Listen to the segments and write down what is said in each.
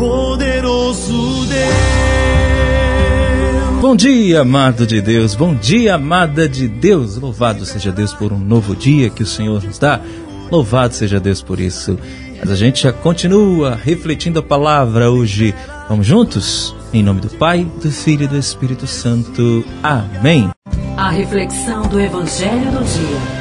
poderoso Deus. Bom dia, amado de Deus. Bom dia, amada de Deus. Louvado seja Deus por um novo dia que o Senhor nos dá. Louvado seja Deus por isso. Mas a gente já continua refletindo a palavra hoje. Vamos juntos? Em nome do Pai, do Filho e do Espírito Santo. Amém. A reflexão do Evangelho do Dia.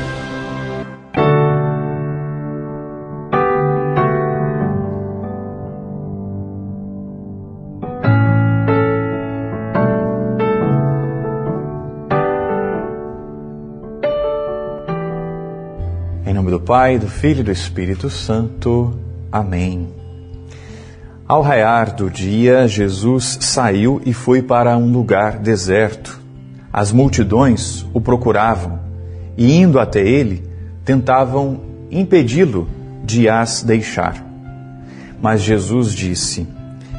Pai, do Filho e do Espírito Santo. Amém. Ao raiar do dia, Jesus saiu e foi para um lugar deserto. As multidões o procuravam e, indo até ele, tentavam impedi-lo de as deixar. Mas Jesus disse: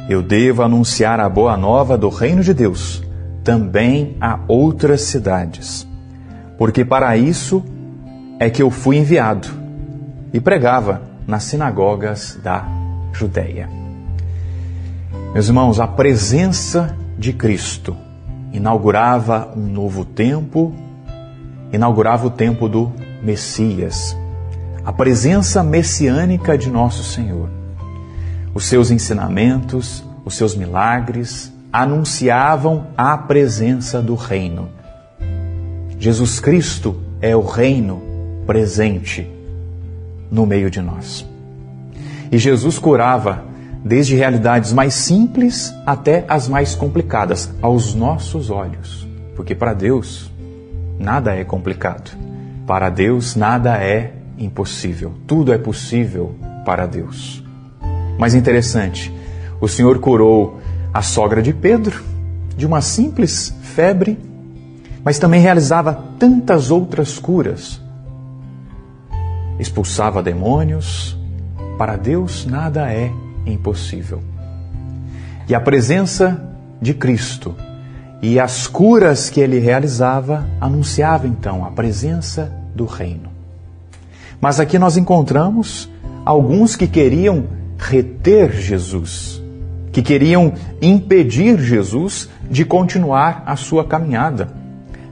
Eu devo anunciar a boa nova do reino de Deus também a outras cidades, porque para isso é que eu fui enviado e pregava nas sinagogas da Judéia. Meus irmãos, a presença de Cristo inaugurava um novo tempo, inaugurava o tempo do Messias. A presença messiânica de nosso Senhor. Os seus ensinamentos, os seus milagres anunciavam a presença do reino. Jesus Cristo é o reino presente no meio de nós. E Jesus curava desde realidades mais simples até as mais complicadas aos nossos olhos, porque para Deus nada é complicado. Para Deus nada é impossível. Tudo é possível para Deus. Mas interessante, o Senhor curou a sogra de Pedro de uma simples febre, mas também realizava tantas outras curas. Expulsava demônios. Para Deus nada é impossível. E a presença de Cristo e as curas que ele realizava anunciava então a presença do reino. Mas aqui nós encontramos alguns que queriam reter Jesus, que queriam impedir Jesus de continuar a sua caminhada,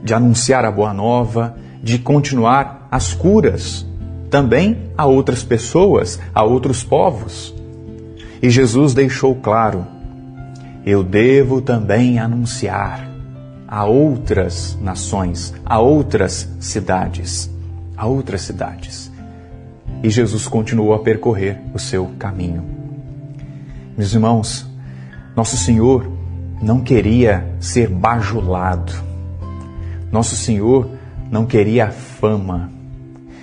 de anunciar a boa nova, de continuar as curas também a outras pessoas, a outros povos. E Jesus deixou claro: eu devo também anunciar a outras nações, a outras cidades, a outras cidades. E Jesus continuou a percorrer o seu caminho. Meus irmãos, nosso Senhor não queria ser bajulado. Nosso Senhor não queria fama.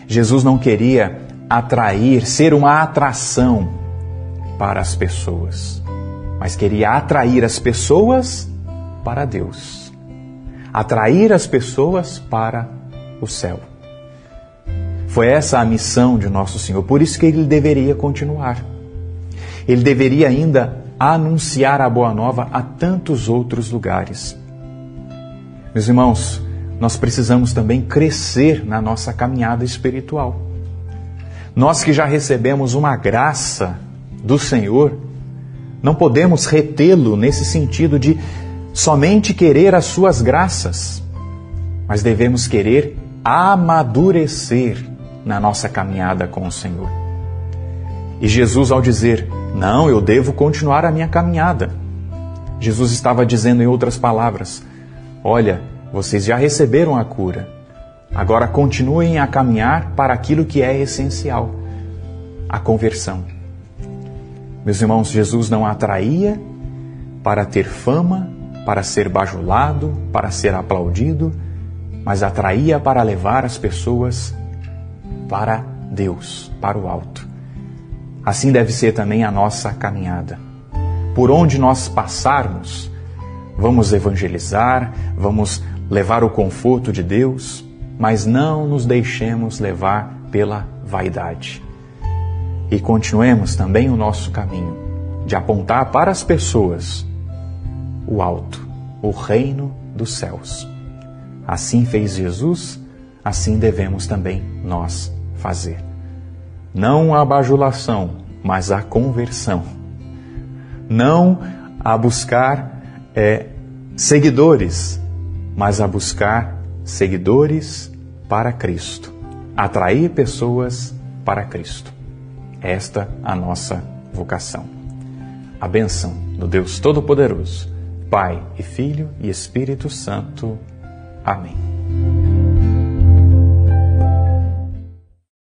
Jesus não queria atrair, ser uma atração para as pessoas, mas queria atrair as pessoas para Deus, atrair as pessoas para o céu. Foi essa a missão de nosso Senhor, por isso que ele deveria continuar. Ele deveria ainda anunciar a boa nova a tantos outros lugares. Meus irmãos, nós precisamos também crescer na nossa caminhada espiritual. Nós que já recebemos uma graça do Senhor, não podemos retê-lo nesse sentido de somente querer as suas graças, mas devemos querer amadurecer na nossa caminhada com o Senhor. E Jesus, ao dizer, não, eu devo continuar a minha caminhada, Jesus estava dizendo em outras palavras: olha, vocês já receberam a cura, agora continuem a caminhar para aquilo que é essencial a conversão. Meus irmãos, Jesus não atraía para ter fama, para ser bajulado, para ser aplaudido, mas atraía para levar as pessoas para Deus, para o alto. Assim deve ser também a nossa caminhada. Por onde nós passarmos, vamos evangelizar, vamos levar o conforto de Deus, mas não nos deixemos levar pela vaidade e continuemos também o nosso caminho de apontar para as pessoas o alto, o reino dos céus. Assim fez Jesus, assim devemos também nós fazer. Não a bajulação, mas a conversão. não a buscar é, seguidores, mas a buscar seguidores para Cristo, atrair pessoas para Cristo. Esta a nossa vocação. A bênção do Deus Todo-Poderoso, Pai e Filho e Espírito Santo. Amém.